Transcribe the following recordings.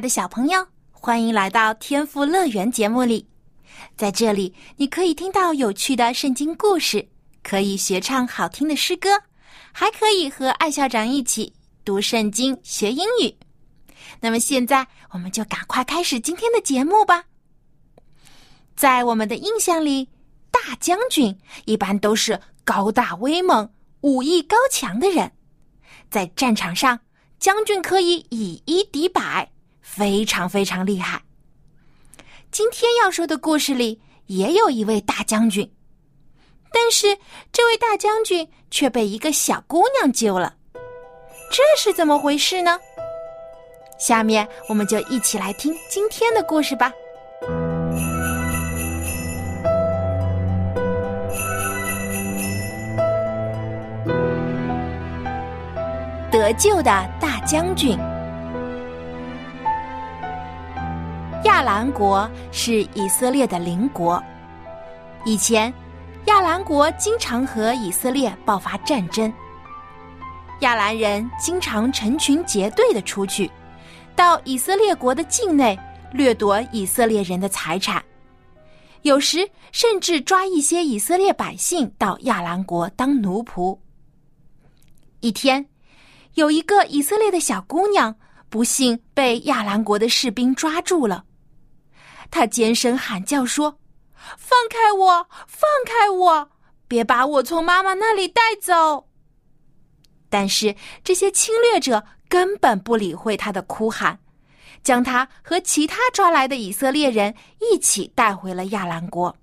的小朋友，欢迎来到天赋乐园节目里。在这里，你可以听到有趣的圣经故事，可以学唱好听的诗歌，还可以和艾校长一起读圣经、学英语。那么，现在我们就赶快开始今天的节目吧。在我们的印象里，大将军一般都是高大威猛、武艺高强的人，在战场上，将军可以以一敌百。非常非常厉害。今天要说的故事里也有一位大将军，但是这位大将军却被一个小姑娘救了，这是怎么回事呢？下面我们就一起来听今天的故事吧。得救的大将军。亚兰国是以色列的邻国。以前，亚兰国经常和以色列爆发战争。亚兰人经常成群结队的出去，到以色列国的境内掠夺以色列人的财产，有时甚至抓一些以色列百姓到亚兰国当奴仆。一天，有一个以色列的小姑娘不幸被亚兰国的士兵抓住了。他尖声喊叫说：“放开我！放开我！别把我从妈妈那里带走！”但是这些侵略者根本不理会他的哭喊，将他和其他抓来的以色列人一起带回了亚兰国。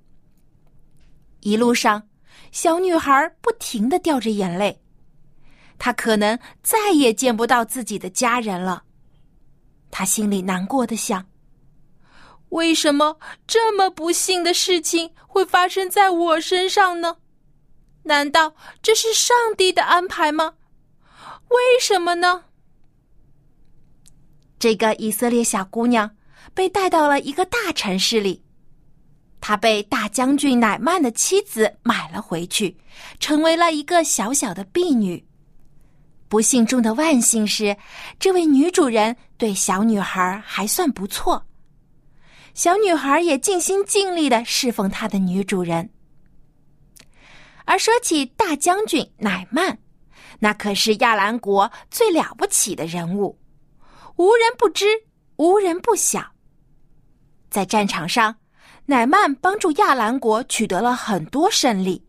一路上，小女孩不停的掉着眼泪，她可能再也见不到自己的家人了。她心里难过的想。为什么这么不幸的事情会发生在我身上呢？难道这是上帝的安排吗？为什么呢？这个以色列小姑娘被带到了一个大城市里，她被大将军乃曼的妻子买了回去，成为了一个小小的婢女。不幸中的万幸是，这位女主人对小女孩还算不错。小女孩也尽心尽力的侍奉她的女主人。而说起大将军乃曼，那可是亚兰国最了不起的人物，无人不知，无人不晓。在战场上，乃曼帮助亚兰国取得了很多胜利，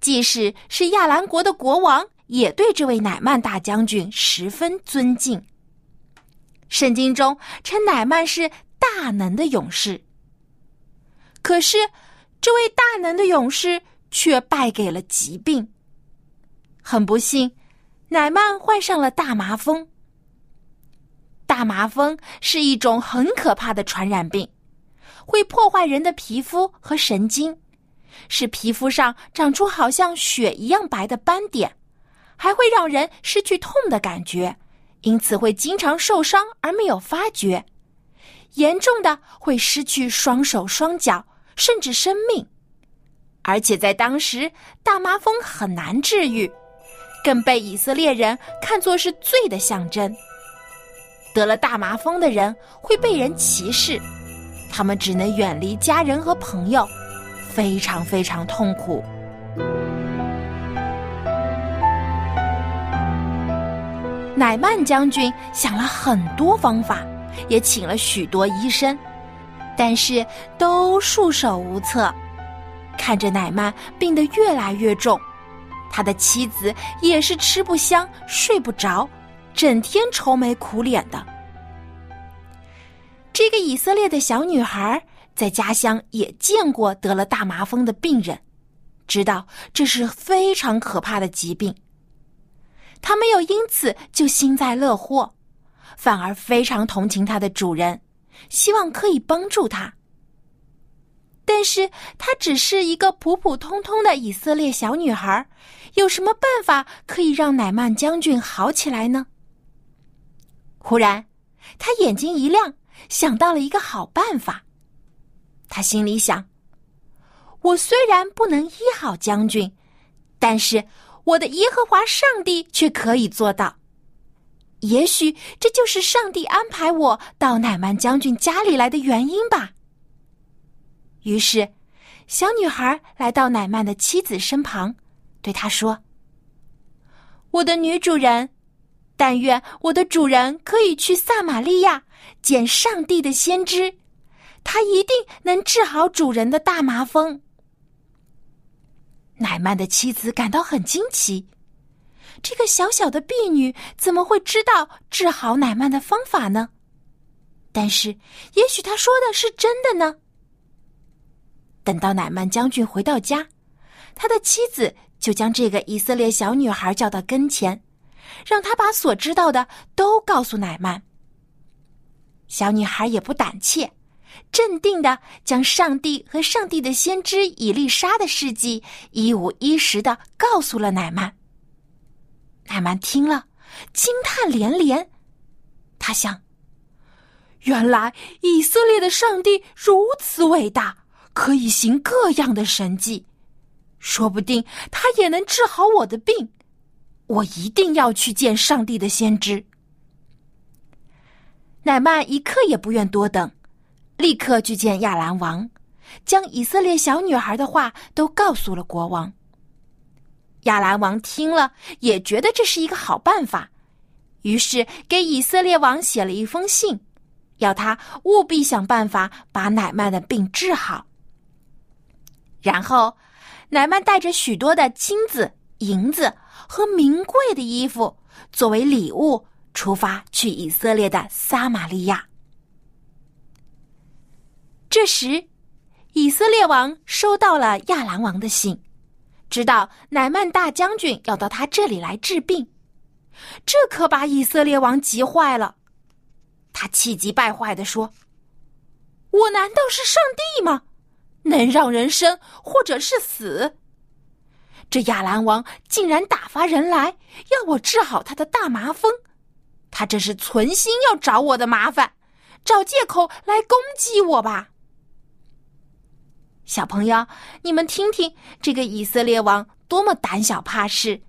即使是亚兰国的国王，也对这位乃曼大将军十分尊敬。圣经中称乃曼是。大能的勇士，可是这位大能的勇士却败给了疾病。很不幸，乃曼患上了大麻风。大麻风是一种很可怕的传染病，会破坏人的皮肤和神经，使皮肤上长出好像血一样白的斑点，还会让人失去痛的感觉，因此会经常受伤而没有发觉。严重的会失去双手双脚，甚至生命。而且在当时，大麻风很难治愈，更被以色列人看作是罪的象征。得了大麻风的人会被人歧视，他们只能远离家人和朋友，非常非常痛苦。乃曼将军想了很多方法。也请了许多医生，但是都束手无策。看着奶妈病得越来越重，他的妻子也是吃不香、睡不着，整天愁眉苦脸的。这个以色列的小女孩在家乡也见过得了大麻风的病人，知道这是非常可怕的疾病。她没有因此就幸灾乐祸，反而非常同情他的主人，希望可以帮助他。但是她只是一个普普通通的以色列小女孩，有什么办法可以让乃曼将军好起来呢？忽然，她眼睛一亮，想到了一个好办法。她心里想：“我虽然不能医好将军，但是……”我的耶和华上帝却可以做到，也许这就是上帝安排我到乃曼将军家里来的原因吧。于是，小女孩来到乃曼的妻子身旁，对她说：“我的女主人，但愿我的主人可以去撒玛利亚见上帝的先知，他一定能治好主人的大麻风。”乃曼的妻子感到很惊奇，这个小小的婢女怎么会知道治好乃曼的方法呢？但是，也许他说的是真的呢。等到乃曼将军回到家，他的妻子就将这个以色列小女孩叫到跟前，让她把所知道的都告诉乃曼。小女孩也不胆怯。镇定的将上帝和上帝的先知以利沙的事迹一五一十的告诉了乃曼。乃曼听了，惊叹连连。他想：原来以色列的上帝如此伟大，可以行各样的神迹，说不定他也能治好我的病。我一定要去见上帝的先知。乃曼一刻也不愿多等。立刻去见亚兰王，将以色列小女孩的话都告诉了国王。亚兰王听了，也觉得这是一个好办法，于是给以色列王写了一封信，要他务必想办法把乃曼的病治好。然后，乃曼带着许多的金子、银子和名贵的衣服作为礼物，出发去以色列的撒玛利亚。这时，以色列王收到了亚兰王的信，知道乃曼大将军要到他这里来治病，这可把以色列王急坏了。他气急败坏的说：“我难道是上帝吗？能让人生或者是死？这亚兰王竟然打发人来要我治好他的大麻风，他这是存心要找我的麻烦，找借口来攻击我吧？”小朋友，你们听听，这个以色列王多么胆小怕事！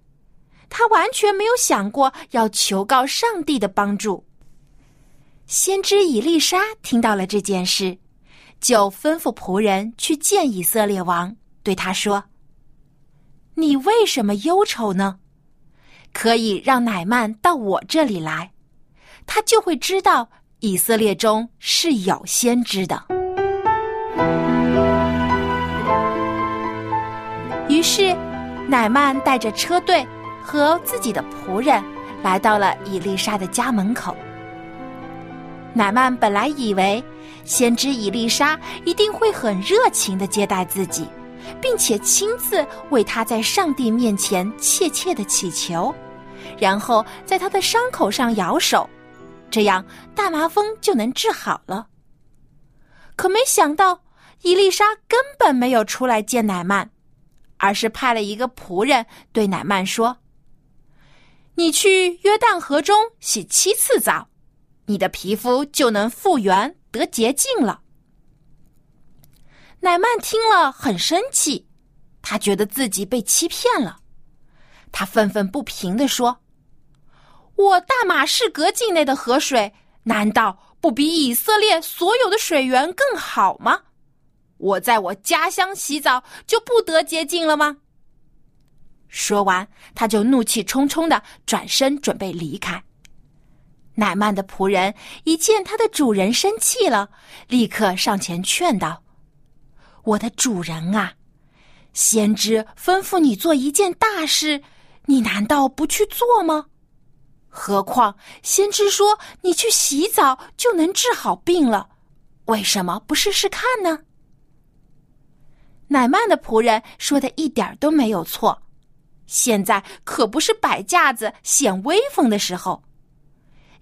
他完全没有想过要求告上帝的帮助。先知以利沙听到了这件事，就吩咐仆人去见以色列王，对他说：“你为什么忧愁呢？可以让乃曼到我这里来，他就会知道以色列中是有先知的。”于是，乃曼带着车队和自己的仆人来到了伊丽莎的家门口。乃曼本来以为先知伊丽莎一定会很热情的接待自己，并且亲自为他在上帝面前切切的祈求，然后在他的伤口上摇手，这样大麻风就能治好了。可没想到，伊丽莎根本没有出来见乃曼。而是派了一个仆人对乃曼说：“你去约旦河中洗七次澡，你的皮肤就能复原得洁净了。”乃曼听了很生气，他觉得自己被欺骗了，他愤愤不平的说：“我大马士革境内的河水，难道不比以色列所有的水源更好吗？”我在我家乡洗澡就不得洁净了吗？说完，他就怒气冲冲的转身准备离开。乃曼的仆人一见他的主人生气了，立刻上前劝道：“我的主人啊，先知吩咐你做一件大事，你难道不去做吗？何况先知说你去洗澡就能治好病了，为什么不试试看呢？”乃曼的仆人说的一点都没有错，现在可不是摆架子显威风的时候。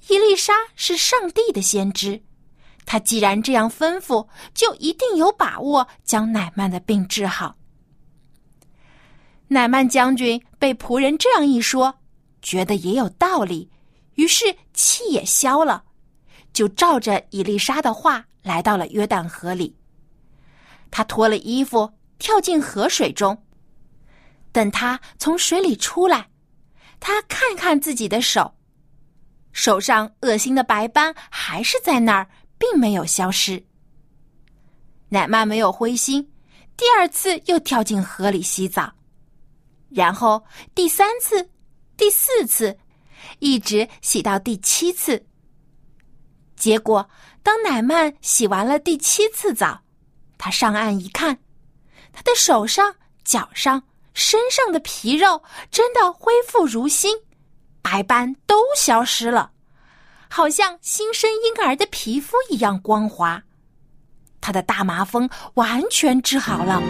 伊丽莎是上帝的先知，他既然这样吩咐，就一定有把握将乃曼的病治好。乃曼将军被仆人这样一说，觉得也有道理，于是气也消了，就照着伊丽莎的话来到了约旦河里。他脱了衣服，跳进河水中。等他从水里出来，他看看自己的手，手上恶心的白斑还是在那儿，并没有消失。奶妈没有灰心，第二次又跳进河里洗澡，然后第三次、第四次，一直洗到第七次。结果，当奶曼洗完了第七次澡，他上岸一看，他的手上、脚上。身上的皮肉真的恢复如新，白斑都消失了，好像新生婴儿的皮肤一样光滑。他的大麻风完全治好了。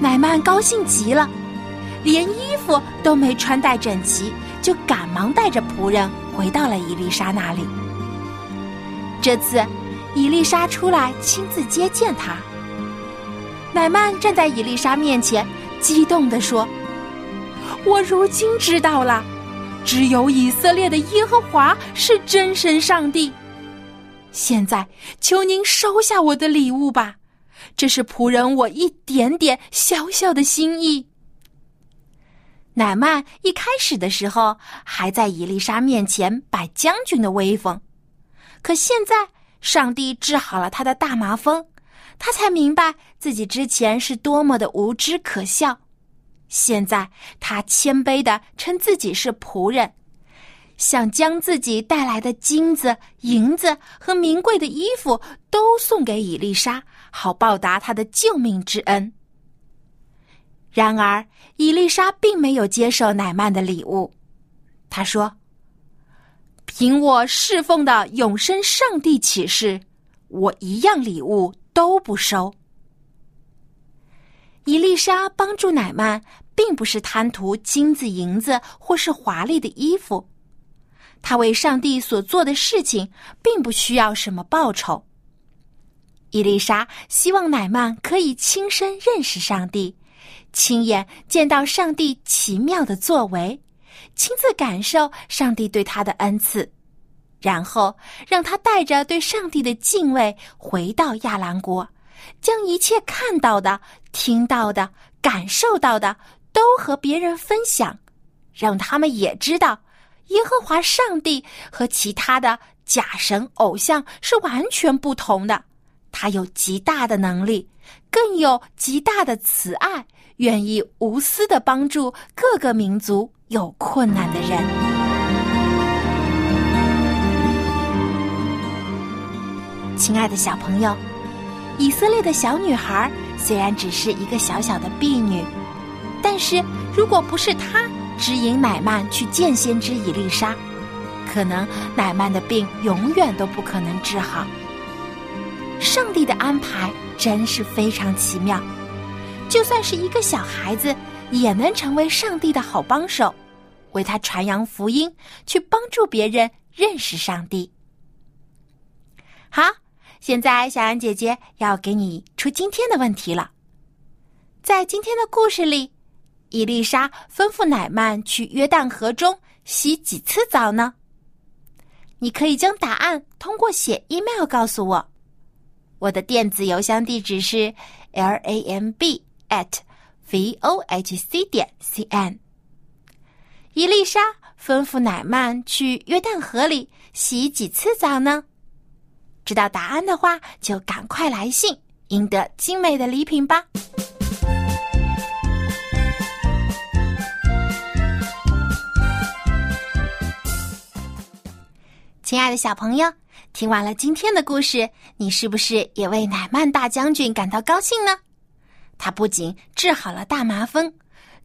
奶曼高兴极了，连衣服都没穿戴整齐，就赶忙带着仆人回到了伊丽莎那里。这次，伊丽莎出来亲自接见他。乃曼站在伊丽莎面前，激动地说：“我如今知道了，只有以色列的耶和华是真神上帝。现在，求您收下我的礼物吧，这是仆人我一点点小小的心意。”乃曼一开始的时候还在伊丽莎面前摆将军的威风，可现在上帝治好了他的大麻风。他才明白自己之前是多么的无知可笑，现在他谦卑的称自己是仆人，想将自己带来的金子、银子和名贵的衣服都送给伊丽莎，好报答他的救命之恩。然而，伊丽莎并没有接受乃曼的礼物，他说：“凭我侍奉的永生上帝起誓，我一样礼物。”都不收。伊丽莎帮助乃曼，并不是贪图金子、银子或是华丽的衣服，他为上帝所做的事情，并不需要什么报酬。伊丽莎希望乃曼可以亲身认识上帝，亲眼见到上帝奇妙的作为，亲自感受上帝对他的恩赐。然后让他带着对上帝的敬畏回到亚兰国，将一切看到的、听到的、感受到的都和别人分享，让他们也知道耶和华上帝和其他的假神偶像是完全不同的。他有极大的能力，更有极大的慈爱，愿意无私的帮助各个民族有困难的人。亲爱的小朋友，以色列的小女孩虽然只是一个小小的婢女，但是如果不是她指引乃曼去见先知以丽莎，可能乃曼的病永远都不可能治好。上帝的安排真是非常奇妙，就算是一个小孩子，也能成为上帝的好帮手，为他传扬福音，去帮助别人认识上帝。好。现在，小安姐姐要给你出今天的问题了。在今天的故事里，伊丽莎吩咐乃曼去约旦河中洗几次澡呢？你可以将答案通过写 email 告诉我。我的电子邮箱地址是 l a m b at v o h c 点 c n。伊丽莎吩咐乃曼去约旦河里洗几次澡呢？知道答案的话，就赶快来信，赢得精美的礼品吧！亲爱的小朋友，听完了今天的故事，你是不是也为乃曼大将军感到高兴呢？他不仅治好了大麻风，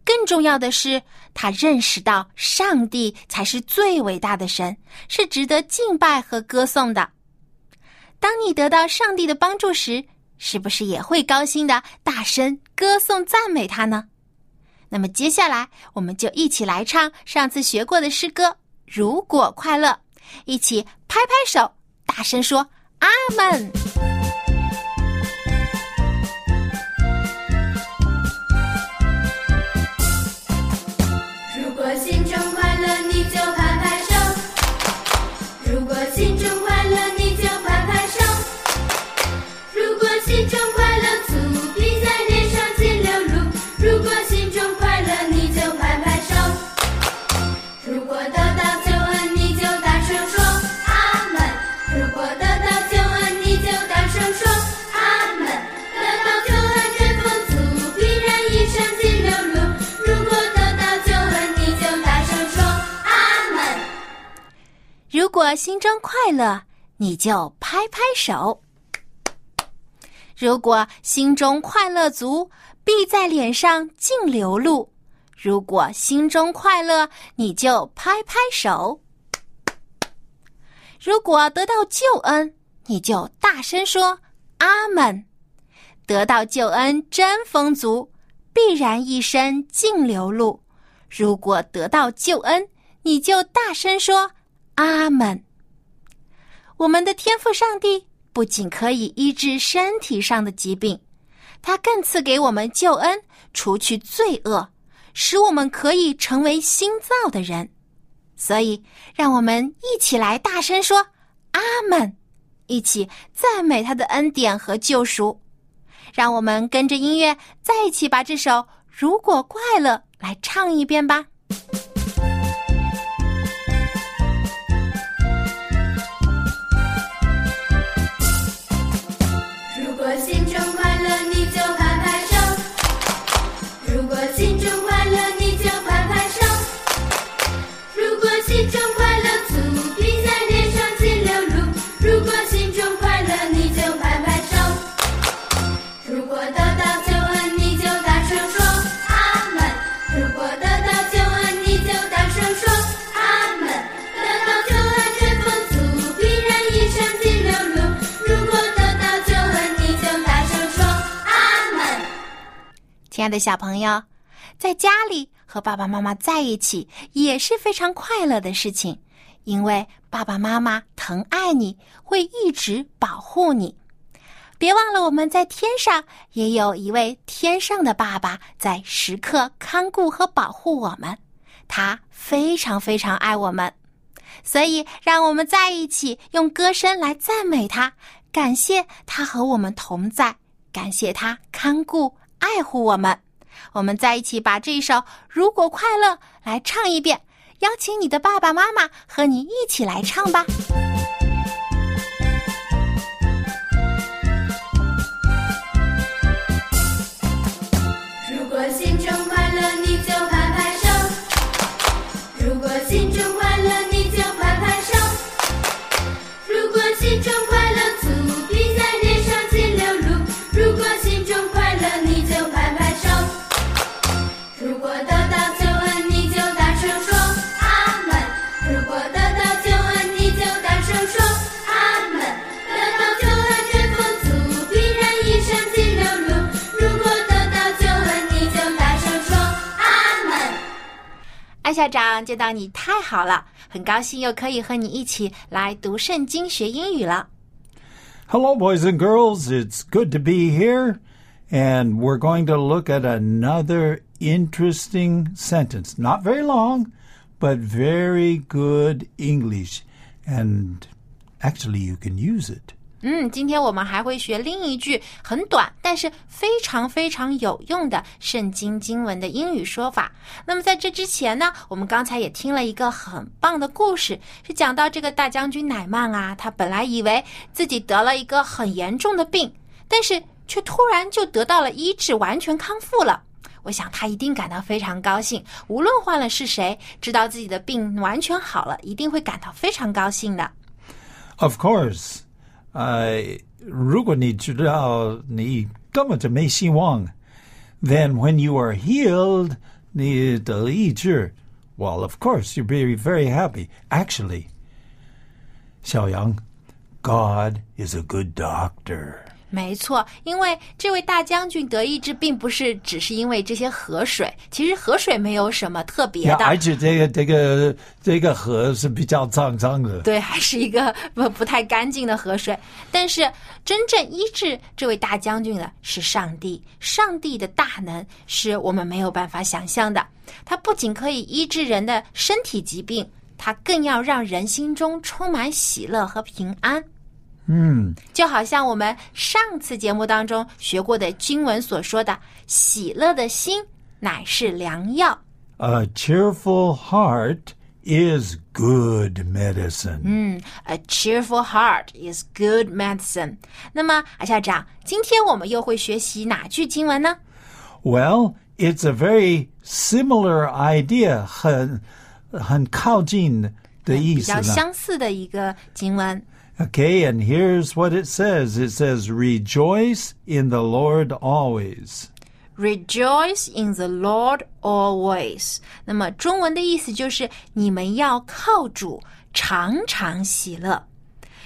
更重要的是，他认识到上帝才是最伟大的神，是值得敬拜和歌颂的。当你得到上帝的帮助时，是不是也会高兴的大声歌颂赞美他呢？那么接下来，我们就一起来唱上次学过的诗歌《如果快乐》，一起拍拍手，大声说“阿门”。心中快乐，你就拍拍手；如果心中快乐足，必在脸上尽流露。如果心中快乐，你就拍拍手；如果得到救恩，你就大声说阿门。得到救恩真丰足，必然一生尽流露。如果得到救恩，你就大声说。阿门。我们的天赋上帝不仅可以医治身体上的疾病，他更赐给我们救恩，除去罪恶，使我们可以成为新造的人。所以，让我们一起来大声说阿门，一起赞美他的恩典和救赎。让我们跟着音乐再一起把这首《如果快乐》来唱一遍吧。的小朋友，在家里和爸爸妈妈在一起也是非常快乐的事情，因为爸爸妈妈疼爱你，会一直保护你。别忘了，我们在天上也有一位天上的爸爸，在时刻看顾和保护我们，他非常非常爱我们。所以，让我们在一起用歌声来赞美他，感谢他和我们同在，感谢他看顾。爱护我们，我们在一起把这首《如果快乐》来唱一遍，邀请你的爸爸妈妈和你一起来唱吧。校长见到你太好了，很高兴又可以和你一起来读圣经学英语了。Hello, boys and girls. It's good to be here. And we're going to look at another interesting sentence. Not very long, but very good English. And actually, you can use it. 嗯，今天我们还会学另一句很短，但是非常非常有用的圣经经文的英语说法。那么在这之前呢，我们刚才也听了一个很棒的故事，是讲到这个大将军乃曼啊，他本来以为自己得了一个很严重的病，但是却突然就得到了医治，完全康复了。我想他一定感到非常高兴，无论换了是谁，知道自己的病完全好了，一定会感到非常高兴的。Of course. 呃，如果你知道你根本就没希望，then when you are healed，你得医治，well of course you'll be very happy. Actually，小杨，God is a good doctor. 没错，因为这位大将军得医治，并不是只是因为这些河水，其实河水没有什么特别，的。而且这个这个这个河是比较脏脏的。对，还是一个不不太干净的河水。但是真正医治这位大将军的是上帝，上帝的大能是我们没有办法想象的。他不仅可以医治人的身体疾病，他更要让人心中充满喜乐和平安。嗯，就好像我们上次节目当中学过的经文所说的：“喜乐的心乃是良药。A cheerful heart is good medicine. ”嗯，A cheerful heart is good medicine。那么，阿校长，今天我们又会学习哪句经文呢？Well, it's a very similar idea. 很很靠近的意思比较。相似的一个经文。Okay, and here's what it says. It says, "Rejoice in the Lord always." Rejoice in the Lord always。那么中文的意思就是你们要靠主常常喜乐。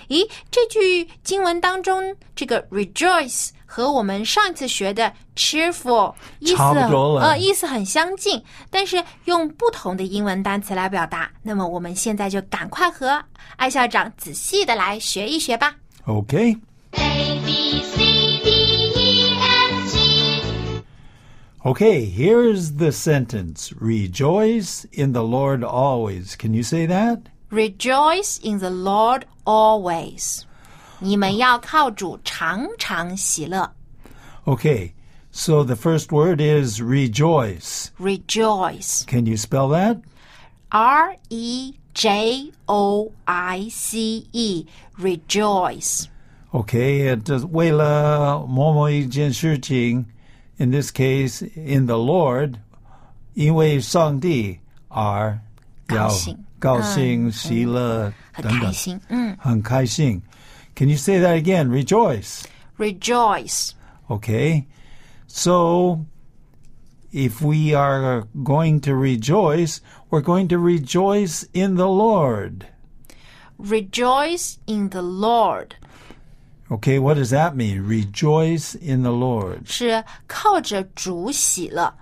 咦，这句经文当中，这个 rejoice 和我们上一次学的 cheerful 意思差不多了呃意思很相近，但是用不同的英文单词来表达。那么我们现在就赶快和艾校长仔细的来学一学吧。 Okay. A B C D E F G Okay, here's the sentence. Rejoice in the Lord always. Can you say that? Rejoice in the Lord always。 你们要靠主常常喜乐。 Okay. So the first word is rejoice. Rejoice, Can you spell that? R E J O I C E, rejoice. Okay, it is 为了某某一件事情, in this case, in the Lord, 因为上帝而要高兴。高兴，喜乐，很等等。开心，嗯很开心. Can you say that again? Rejoice. rejoice. Okay. So, if we are going to rejoice, we're going to rejoice in the Lord. Rejoice in the Lord 。 Okay, what does that mean? Rejoice in the Lord. 是靠着主喜乐，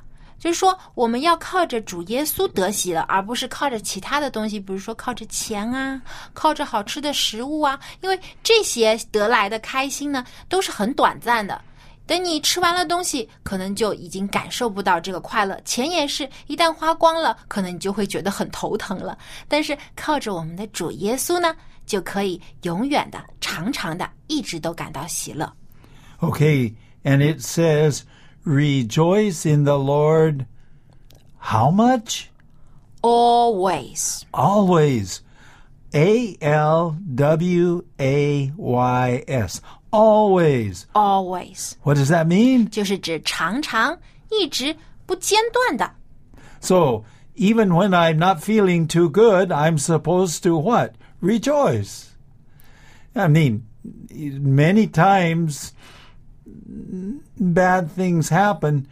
就是说我们要靠着主耶稣得喜乐，而不是靠着其他的东西，比如说靠着钱啊，靠着好吃的食物啊，因为这些得来的开心呢，都是很短暂的。等你吃完了东西，可能就已经感受不到这个快乐。钱也是一旦花光了，可能你就会觉得很头疼了。但是靠着我们的主耶稣呢，就可以永远的、长长的，一直都感到喜乐。Okay, and it says, rejoice in the Lord. How much? Always. Always. A L W A Y S. Always. Always What does that mean? 就是指常常、一直不间断的。 So, even when I'm not feeling too good, I'm supposed to what? Rejoice. I mean, many times bad things happen,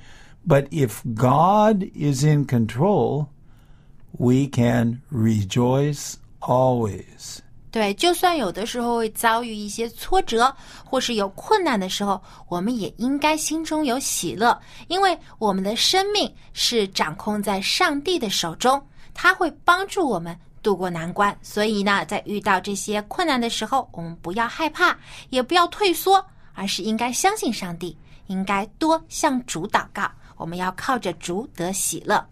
but if God is in control, we can rejoice always. 对，就算有的时候会遭遇一些挫折，或是有困难的时候，我们也应该心中有喜乐，因为我们的生命是掌控在上帝的手中，他会帮助我们渡过难关。所以呢，在遇到这些困难的时候，我们不要害怕，也不要退缩，而是应该相信上帝，应该多向主祷告。我们要靠着主得喜乐。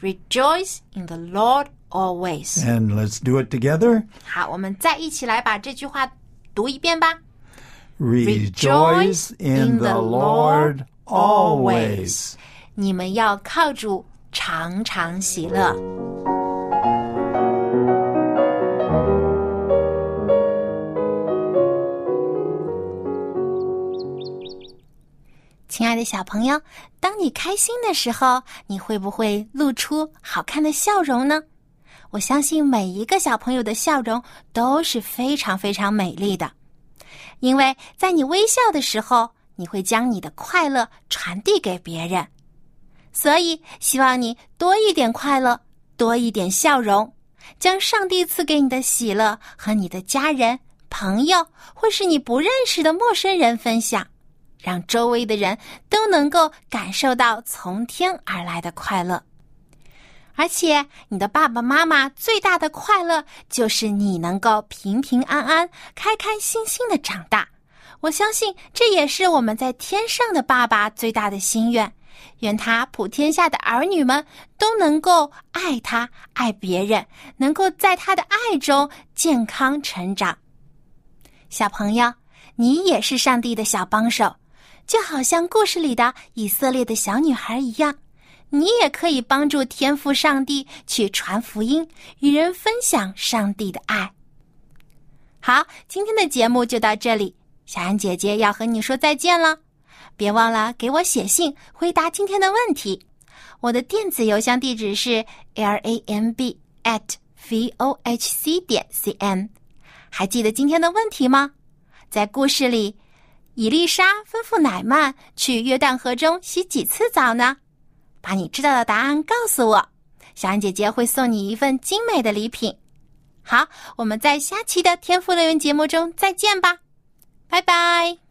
Rejoice in the Lord always。And let's do it together. 好，我们再一起来把这句话读一遍吧。Rejoice in the Lord always. 你们要靠主常常喜乐。的小朋友，当你开心的时候，你会不会露出好看的笑容呢？我相信每一个小朋友的笑容都是非常非常美丽的，因为在你微笑的时候，你会将你的快乐传递给别人。所以，希望你多一点快乐，多一点笑容，将上帝赐给你的喜乐和你的家人、朋友或是你不认识的陌生人分享，让周围的人都能够感受到从天而来的快乐。而且，你的爸爸妈妈最大的快乐就是你能够平平安安、开开心心的长大。我相信这也是我们在天上的爸爸最大的心愿。愿他普天下的儿女们都能够爱他、爱别人，能够在他的爱中健康成长。小朋友，你也是上帝的小帮手，就好像故事里的以色列的小女孩一样。你也可以帮助天赋上帝去传福音，与人分享上帝的爱。好，今天的节目就到这里，小安姐姐要和你说再见了。别忘了给我写信回答今天的问题。我的电子邮箱地址是 l a m b at v o h c 点 c n。还记得今天的问题吗？在故事里，伊丽莎吩咐奶曼去约旦河中洗几次澡呢？把你知道的答案告诉我，小安姐姐会送你一份精美的礼品。好，我们在下期的天赋乐园节目中再见吧，拜拜。